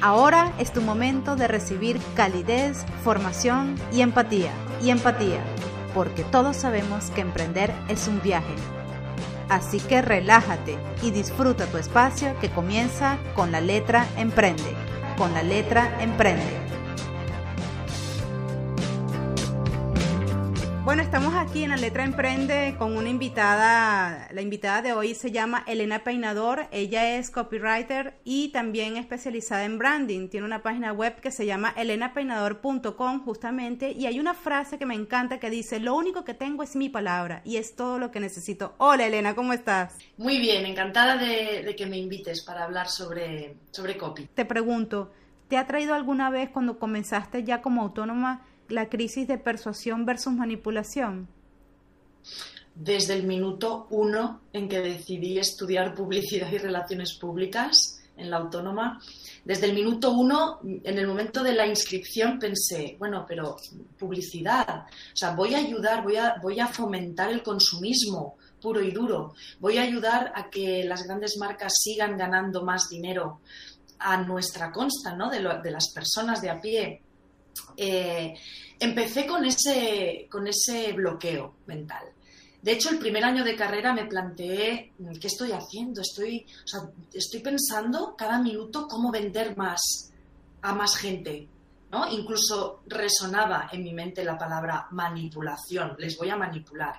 Ahora es tu momento de recibir calidez, formación y empatía. Y empatía, porque todos sabemos que emprender es un viaje. Así que relájate y disfruta tu espacio que comienza con la letra Emprende. Con la letra Emprende. Aquí en la letra Emprende con una invitada. La invitada de hoy se llama Elena Peinador. Ella es copywriter y también especializada en branding. Tiene una página web que se llama elenapeinador.com justamente y hay una frase que me encanta que dice, lo único que tengo es mi palabra y es todo lo que necesito. Hola Elena, ¿cómo estás? Muy bien, encantada de, de que me invites para hablar sobre, sobre copy. Te pregunto, ¿te ha traído alguna vez cuando comenzaste ya como autónoma? la crisis de persuasión versus manipulación? Desde el minuto uno en que decidí estudiar publicidad y relaciones públicas en la autónoma, desde el minuto uno, en el momento de la inscripción, pensé, bueno, pero publicidad, o sea, voy a ayudar, voy a, voy a fomentar el consumismo puro y duro, voy a ayudar a que las grandes marcas sigan ganando más dinero a nuestra consta, ¿no? De, las personas de a pie eh, empecé con ese bloqueo mental. De hecho, el primer año de carrera me planteé, ¿qué estoy haciendo? Estoy, estoy pensando cada minuto cómo vender más a más gente. ¿no? Incluso resonaba en mi mente la palabra manipulación, les voy a manipular.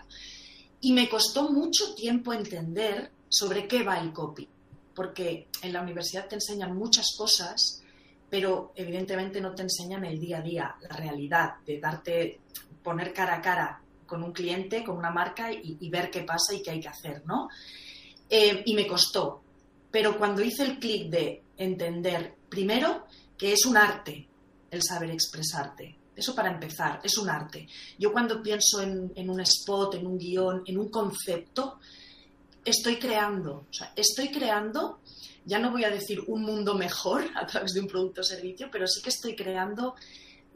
Y me costó mucho tiempo entender sobre qué va el copy, porque en la universidad te enseñan muchas cosas pero evidentemente no te enseñan el día a día, la realidad, de darte, poner cara a cara con un cliente, con una marca y, ver qué pasa y qué hay que hacer, ¿no? Eh, y me costó, pero cuando hice el clic de entender, primero, que es un arte el saber expresarte, eso para empezar, es un arte. Yo cuando pienso en, en un spot, en un guion, en un concepto, estoy creando, o sea, estoy creando ya no voy a decir un mundo mejor a través de un producto o servicio, pero sí que estoy creando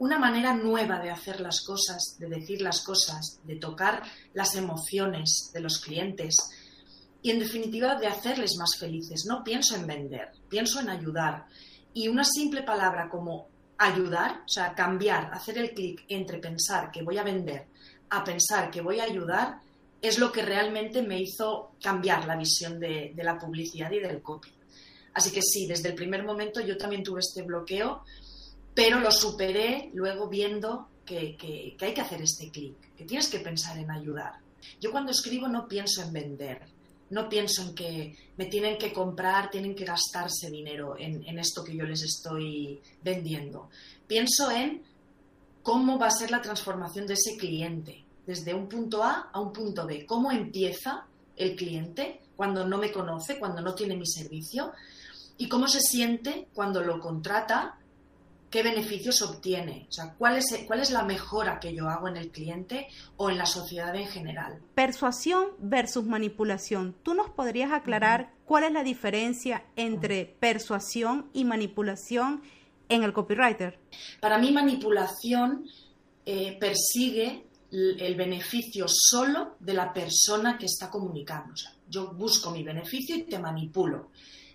una manera nueva de hacer las cosas, de decir las cosas, de tocar las emociones de los clientes y en definitiva de hacerles más felices. No pienso en vender, pienso en ayudar. Y una simple palabra como ayudar, o sea, cambiar, hacer el clic entre pensar que voy a vender a pensar que voy a ayudar, es lo que realmente me hizo cambiar la visión de, la publicidad y del copy. Así que sí, desde el primer momento yo también tuve este bloqueo, pero lo superé luego viendo que, hay que hacer este clic, que tienes que pensar en ayudar. Yo cuando escribo no pienso en vender, no pienso en que me tienen que comprar, tienen que gastarse dinero en, en esto que yo les estoy vendiendo. Pienso en cómo va a ser la transformación de ese cliente, desde un punto A a un punto B, cómo empieza el cliente cuando no me conoce, cuando no tiene mi servicio, y cómo se siente cuando lo contrata, qué beneficios obtiene, o sea, cuál es, cuál es la mejora que yo hago en el cliente o en la sociedad en general. Persuasión versus manipulación. ¿Tú nos podrías aclarar cuál es la diferencia entre persuasión y manipulación en el copywriter? Para mí manipulación eh, persigue el beneficio solo de la persona que está comunicando. O sea, yo busco mi beneficio y te manipulo.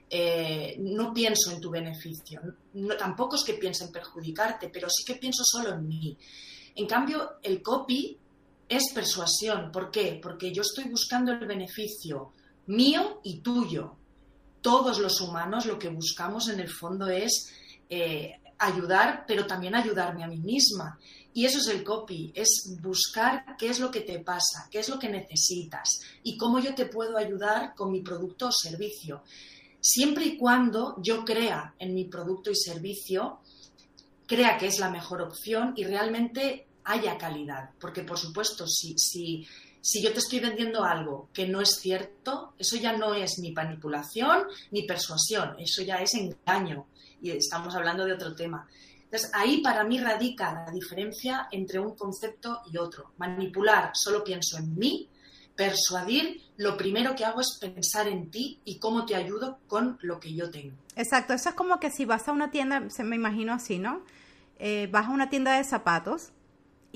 Eh, no pienso en tu beneficio. No, tampoco es que piense en perjudicarte, pero sí que pienso solo en mí. En cambio, el copy es persuasión. ¿Por qué? Porque yo estoy buscando el beneficio mío y tuyo. Todos los humanos lo que buscamos en el fondo es eh, ayudar, pero también ayudarme a mí misma. Y eso es el copy, es buscar qué es lo que te pasa, qué es lo que necesitas y cómo yo te puedo ayudar con mi producto o servicio siempre y cuando yo crea en mi producto y servicio, crea que es la mejor opción y realmente haya calidad. Porque, por supuesto, si, si, si yo te estoy vendiendo algo que no es cierto, eso ya no es ni manipulación ni persuasión, eso ya es engaño. Y estamos hablando de otro tema. Entonces, ahí para mí radica la diferencia entre un concepto y otro. Manipular, solo pienso en mí, persuadir, lo primero que hago es pensar en ti y cómo te ayudo con lo que yo tengo. Exacto, eso es como que si vas a una tienda, se me imagino así, ¿no? Eh, vas a una tienda de zapatos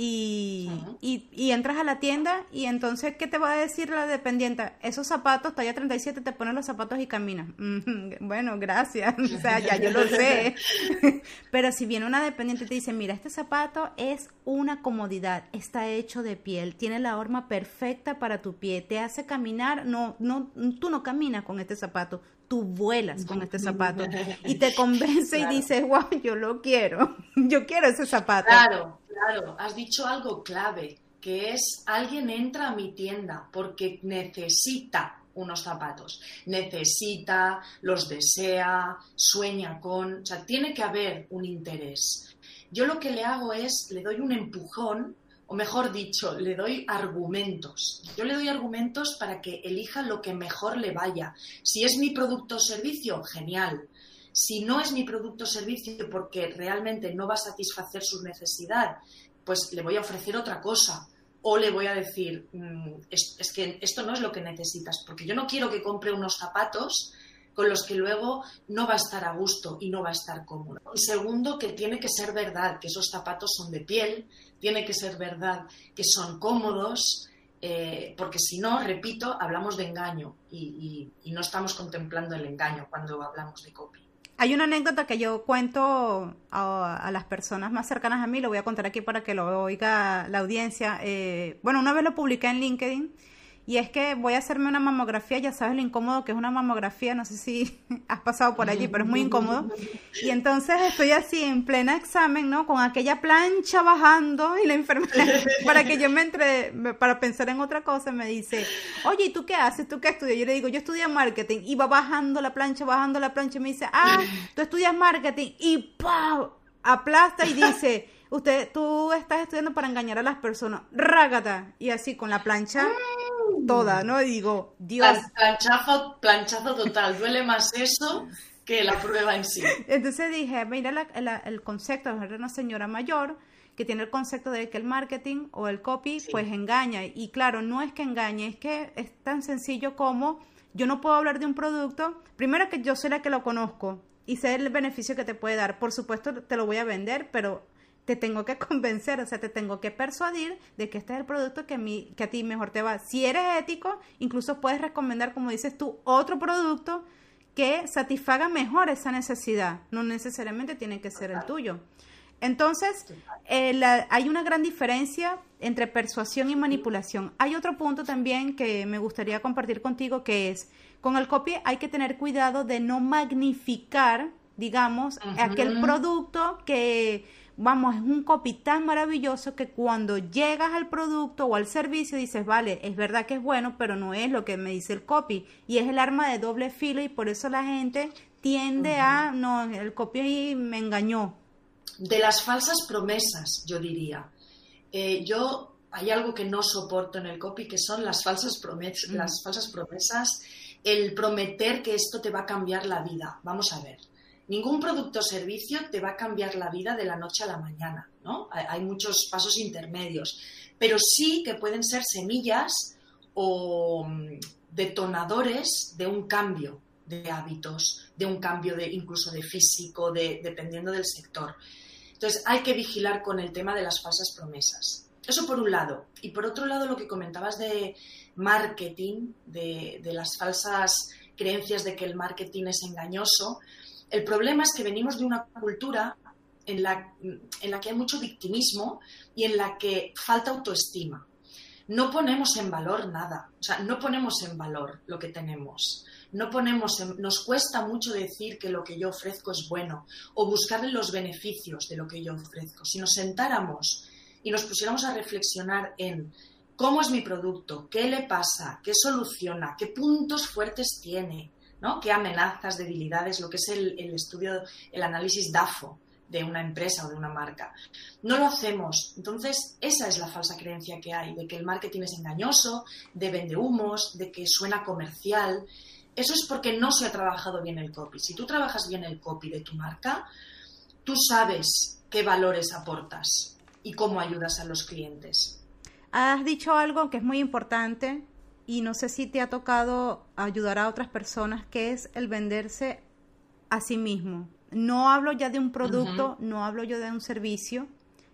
y, y, entras a la tienda y entonces, ¿qué te va a decir la dependiente? Esos zapatos, talla 37, te ponen los zapatos y caminas. bueno, gracias, o sea, ya yo lo sé. Pero si viene una dependiente y te dice, mira, este zapato es una comodidad, está hecho de piel, tiene la horma perfecta para tu pie, te hace caminar, no, no, tú no caminas con este zapato, tú vuelas con este zapato y te convence y dices, wow, yo lo quiero, yo quiero ese zapato. Claro, claro, has dicho algo clave, que es alguien entra a mi tienda porque necesita unos zapatos, necesita, los desea, sueña con, o sea, tiene que haber un interés. Yo lo que le hago es, le doy un empujón o mejor dicho, le doy argumentos. Yo le doy argumentos para que elija lo que mejor le vaya. Si es mi producto o servicio, genial. Si no es mi producto o servicio porque realmente no va a satisfacer su necesidad, pues le voy a ofrecer otra cosa. O le voy a decir, mm, es, que esto no es lo que necesitas, porque yo no quiero que compre unos zapatos con los que luego no va a estar a gusto y no va a estar cómodo. Y segundo, que tiene que ser verdad que esos zapatos son de piel, tiene que ser verdad que son cómodos, eh, porque si no, repito, hablamos de engaño y, no estamos contemplando el engaño cuando hablamos de copy. Hay una anécdota que yo cuento a, las personas más cercanas a mí, lo voy a contar aquí para que lo oiga la audiencia. Eh, bueno, una vez lo publiqué en LinkedIn y es que voy a hacerme una mamografía, ya sabes lo incómodo que es una mamografía, no sé si has pasado por allí, pero es muy incómodo. Y entonces estoy así en plena examen, ¿no? Con aquella plancha bajando y la enfermera, para que yo me entre, para pensar en otra cosa, me dice, oye, ¿y tú qué haces? ¿Tú qué estudias? Yo le digo, yo estudio marketing. Y va bajando la plancha, bajando la plancha y me dice, ah, tú estudias marketing. Y ¡pau! aplasta y dice, usted, tú estás estudiando para engañar a las personas. Rágata. Y así con la plancha toda, ¿no? Y digo, Dios. Planchazo, planchazo total, duele más eso que la prueba en sí. Entonces dije, mira el concepto de una señora mayor que tiene el concepto de que el marketing o el copy pues engaña. Y claro, no es que engañe, es que es tan sencillo como yo no puedo hablar de un producto, primero que yo soy la que lo conozco y sé el beneficio que te puede dar. Por supuesto te lo voy a vender, pero te tengo que convencer, o sea, te tengo que persuadir de que este es el producto que a, mí, que a ti mejor te va. Si eres ético, incluso puedes recomendar, como dices tú, otro producto que satisfaga mejor esa necesidad. No necesariamente tiene que ser el tuyo. Entonces, eh, hay una gran diferencia entre persuasión y manipulación. Hay otro punto también que me gustaría compartir contigo que es, con el copy hay que tener cuidado de no magnificar, digamos, aquel producto que vamos, es un copy tan maravilloso que cuando llegas al producto o al servicio dices, vale, es verdad que es bueno, pero no es lo que me dice el copy. Y es el arma de doble filo y por eso la gente tiende a, no, el copy me engañó. De las falsas promesas, yo diría. Eh, yo, hay algo que no soporto en el copy, que son las falsas, promesas, las falsas promesas, el prometer que esto te va a cambiar la vida. Vamos a ver ningún producto o servicio te va a cambiar la vida de la noche a la mañana, ¿no? Hay muchos pasos intermedios, pero sí que pueden ser semillas o mm, detonadores de un cambio de hábitos, de un cambio de incluso de físico, de, dependiendo del sector. Entonces hay que vigilar con el tema de las falsas promesas. Eso por un lado. Y por otro lado, lo que comentabas de marketing, de las falsas creencias de que el marketing es engañoso, el problema es que venimos de una cultura en la, en la que hay mucho victimismo y en la que falta autoestima. No ponemos en valor nada, o sea, no ponemos en valor lo que tenemos. No ponemos nos cuesta mucho decir que lo que yo ofrezco es bueno o buscarle los beneficios de lo que yo ofrezco. Si nos sentáramos y nos pusiéramos a reflexionar en cómo es mi producto, qué le pasa, qué soluciona, qué puntos fuertes tiene, ¿no? ¿Qué amenazas, debilidades, lo que es el, estudio, el análisis DAFO de una empresa o de una marca? No lo hacemos. Entonces, esa es la falsa creencia que hay, de que el marketing es engañoso, de vende humos, de que suena comercial. Eso es porque no se ha trabajado bien el copy. Si tú trabajas bien el copy de tu marca, tú sabes qué valores aportas y cómo ayudas a los clientes. Has dicho algo que es muy importante y no sé si te ha tocado ayudar a otras personas, que es el venderse a sí mismo. No hablo ya de un producto, no hablo yo de un servicio,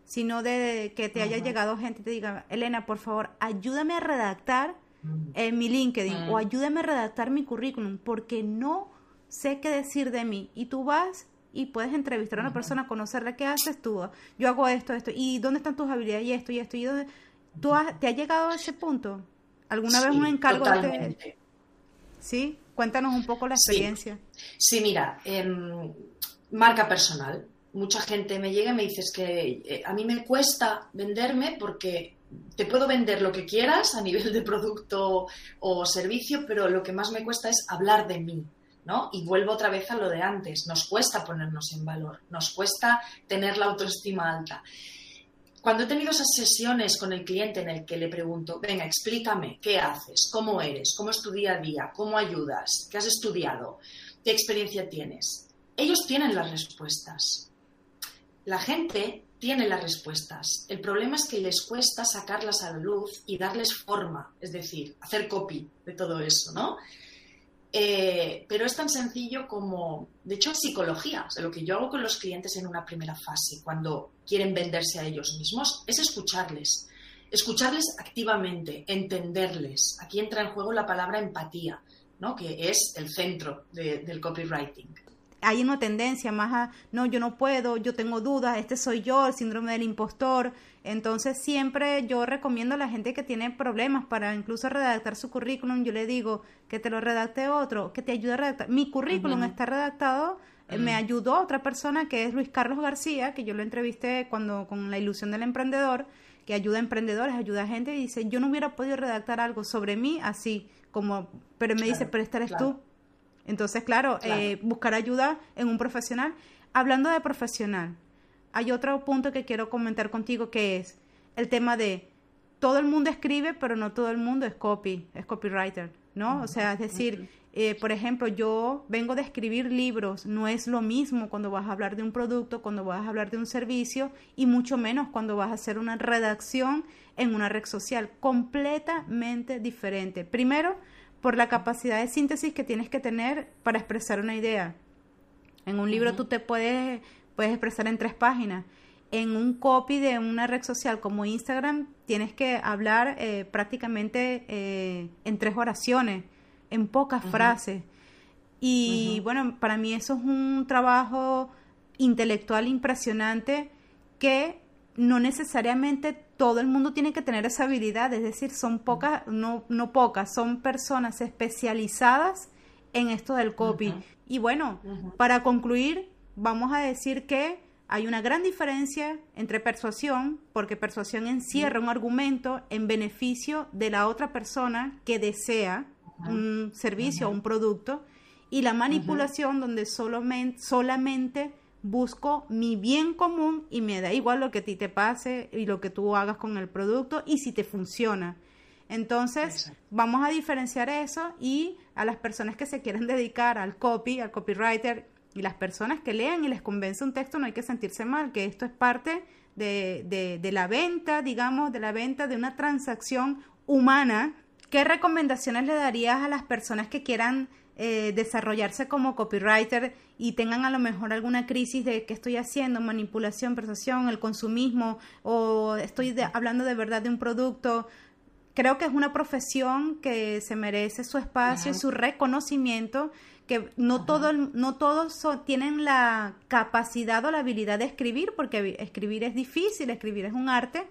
sino de que te haya llegado gente y te diga, Elena, por favor, ayúdame a redactar en mi LinkedIn o ayúdame a redactar mi currículum porque no sé qué decir de mí. Y tú vas y puedes entrevistar a una persona, conocerla, ¿qué haces tú? Yo hago esto, esto, ¿y dónde están tus habilidades? Y esto, y esto, y dónde... ¿Tú te has llegado a ese punto? ¿Alguna vez un encargo totalmente. ¿Sí? Cuéntanos un poco la experiencia. Sí, mira, em, marca personal. Mucha gente me llega y me dice que eh, a mí me cuesta venderme porque te puedo vender lo que quieras a nivel de producto o servicio, pero lo que más me cuesta es hablar de mí. ¿no? Y vuelvo otra vez a lo de antes. Nos cuesta ponernos en valor, nos cuesta tener la autoestima alta. Cuando he tenido esas sesiones con el cliente en el que le pregunto, venga, explícame, ¿qué haces? ¿Cómo eres? ¿Cómo es tu día a día? ¿Cómo ayudas? ¿Qué has estudiado? ¿Qué experiencia tienes? Ellos tienen las respuestas. La gente tiene las respuestas. El problema es que les cuesta sacarlas a la luz y darles forma, es decir, hacer copy de todo eso, ¿no? Eh, pero es tan sencillo como, de hecho, psicología. lo que yo hago con los clientes en una primera fase, cuando quieren venderse a ellos mismos, es escucharles. Escucharles activamente, entenderles. Aquí entra en juego la palabra empatía, ¿no? que es el centro del copywriting hay una tendencia más a, no, yo no puedo, yo tengo dudas, este soy yo, el síndrome del impostor. Entonces siempre yo recomiendo a la gente que tiene problemas para incluso redactar su currículum, yo le digo que te lo redacte otro, que te ayude a redactar. Mi currículum está redactado, eh, me ayudó otra persona que es Luis Carlos García, que yo lo entrevisté cuando con la ilusión del emprendedor, que ayuda a emprendedores, ayuda a gente y dice, yo no hubiera podido redactar algo sobre mí así, como, pero me dice, pero esta eres tú entonces, claro, Eh, buscar ayuda en un profesional. Hablando de profesional, hay otro punto que quiero comentar contigo que es el tema de todo el mundo escribe, pero no todo el mundo es copy, es copywriter, ¿no? O sea, es decir, eh, por ejemplo, yo vengo de escribir libros, no es lo mismo cuando vas a hablar de un producto, cuando vas a hablar de un servicio y mucho menos cuando vas a hacer una redacción en una red social, completamente diferente. Primero, por la capacidad de síntesis que tienes que tener para expresar una idea. En un libro tú te puedes, puedes expresar en tres páginas. En un copy de una red social como Instagram tienes que hablar eh, prácticamente eh, en tres oraciones, en pocas frases. Y bueno, para mí eso es un trabajo intelectual impresionante que no necesariamente todo el mundo tiene que tener esa habilidad, es decir, son pocas, no, no pocas, son personas especializadas en esto del copy. Y bueno, para concluir, vamos a decir que hay una gran diferencia entre persuasión, porque persuasión encierra un argumento en beneficio de la otra persona que desea un servicio o un producto, y la manipulación donde solamente, solamente busco mi bien común y me da igual lo que a ti te pase y lo que tú hagas con el producto y si te funciona. Entonces, vamos a diferenciar eso y a las personas que se quieren dedicar al copy, al copywriter y las personas que lean y les convence un texto, no hay que sentirse mal, que esto es parte de, de, de la venta, digamos, de la venta de una transacción humana. ¿Qué recomendaciones le darías a las personas que quieran eh, desarrollarse como copywriter y tengan a lo mejor alguna crisis de qué estoy haciendo, manipulación, persuasión, el consumismo o estoy hablando de verdad de un producto. Creo que es una profesión que se merece su espacio y su reconocimiento, que no, todo, no todos tienen la capacidad o la habilidad de escribir, porque escribir es difícil, escribir es un arte.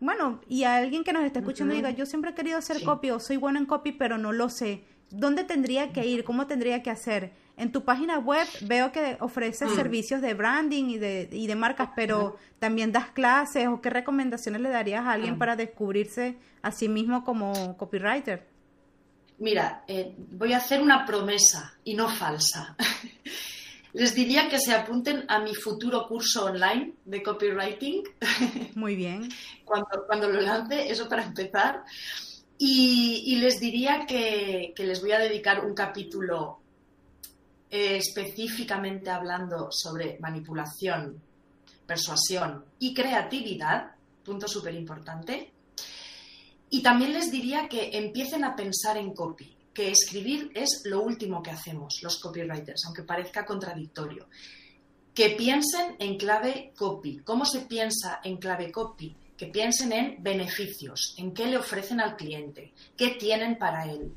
Bueno, y a alguien que nos está escuchando diga, yo siempre he querido hacer copy o soy bueno en copy, pero no lo sé ¿Dónde tendría que ir? ¿Cómo tendría que hacer? En tu página web veo que ofreces mm. servicios de branding y de, y de marcas, pero también das clases o qué recomendaciones le darías a alguien mm. para descubrirse a sí mismo como copywriter. Mira, eh, voy a hacer una promesa y no falsa. Les diría que se apunten a mi futuro curso online de copywriting. Muy bien. cuando, cuando lo lance, eso para empezar. Y, les diría que, les voy a dedicar un capítulo eh, específicamente hablando sobre manipulación, persuasión y creatividad, punto súper importante. Y también les diría que empiecen a pensar en copy, que escribir es lo último que hacemos los copywriters, aunque parezca contradictorio. que piensen en clave copy. ¿Cómo se piensa en clave copy? Que piensen en beneficios, en qué le ofrecen al cliente, qué tienen para él.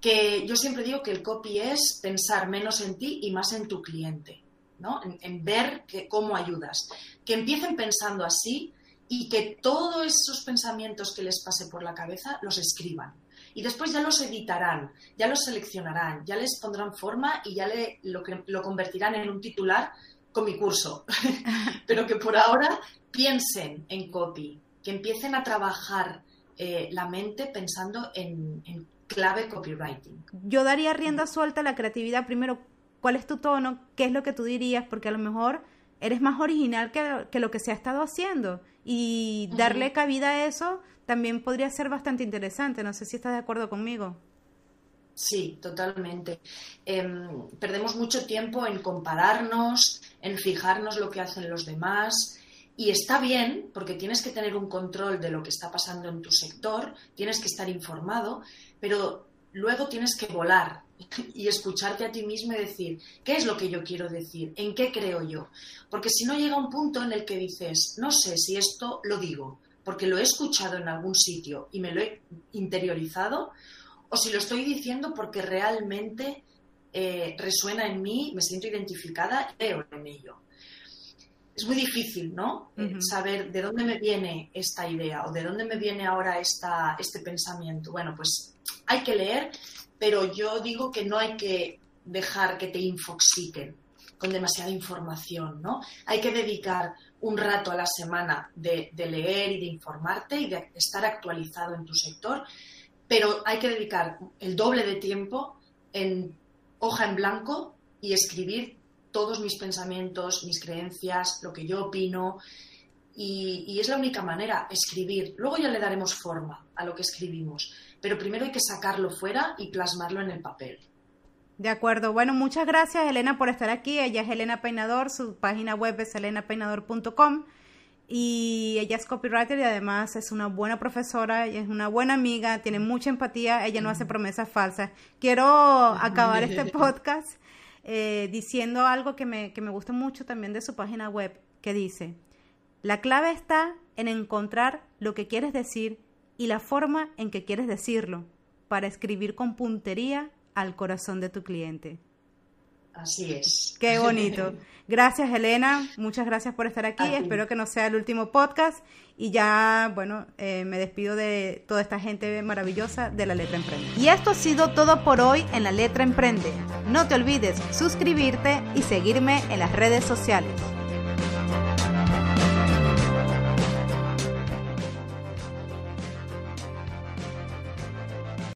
Que yo siempre digo que el copy es pensar menos en ti y más en tu cliente, ¿no? en, ver cómo ayudas. Que empiecen pensando así y que todos esos pensamientos que les pase por la cabeza los escriban. Y después ya los editarán, ya los seleccionarán, ya les pondrán forma y ya le, lo, lo convertirán en un titular con mi curso. Pero que por ahora piensen en copy, que empiecen a trabajar eh, la mente pensando en, clave copywriting. Yo daría rienda suelta a la creatividad. Primero, ¿cuál es tu tono? ¿Qué es lo que tú dirías? Porque a lo mejor eres más original que, lo que se ha estado haciendo. Y darle cabida a eso también podría ser bastante interesante. No sé si estás de acuerdo conmigo. Sí, totalmente. Em, perdemos mucho tiempo en compararnos, en fijarnos lo que hacen los demás. Y está bien, porque tienes que tener un control de lo que está pasando en tu sector, tienes que estar informado, pero luego tienes que volar y escucharte a ti mismo y decir, ¿qué es lo que yo quiero decir? ¿En qué creo yo? Porque si no llega un punto en el que dices, no sé si esto lo digo, porque lo he escuchado en algún sitio y me lo he interiorizado, o si lo estoy diciendo porque realmente eh, resuena en mí, me siento identificada y creo en ello. Es muy difícil, ¿no? Saber de dónde me viene esta idea o de dónde me viene ahora esta, este pensamiento. Bueno, pues hay que leer, pero yo digo que no hay que dejar que te infoxiquen con demasiada información, ¿no? Hay que dedicar un rato a la semana de leer y de informarte y de estar actualizado en tu sector pero hay que dedicar el doble de tiempo en hoja en blanco y escribir todos mis pensamientos, mis creencias, lo que yo opino. Y, es la única manera, escribir. Luego ya le daremos forma a lo que escribimos, pero primero hay que sacarlo fuera y plasmarlo en el papel. De acuerdo. Bueno, muchas gracias Elena por estar aquí. Ella es Elena Peinador, su página web es elenapeinador.com y ella es copywriter y además es una buena profesora, y es una buena amiga, tiene mucha empatía, ella no hace promesas falsas. Quiero acabar este podcast eh, diciendo algo que me, que me gusta mucho también de su página web, que dice, la clave está en encontrar lo que quieres decir y la forma en que quieres decirlo para escribir con puntería al corazón de tu cliente. Así es. Qué bonito. Gracias, Elena. Muchas gracias por estar aquí. Espero que no sea el último podcast. Y ya, bueno, eh, me despido de toda esta gente maravillosa de La Letra Emprende. Y esto ha sido todo por hoy en La Letra Emprende. No te olvides suscribirte y seguirme en las redes sociales.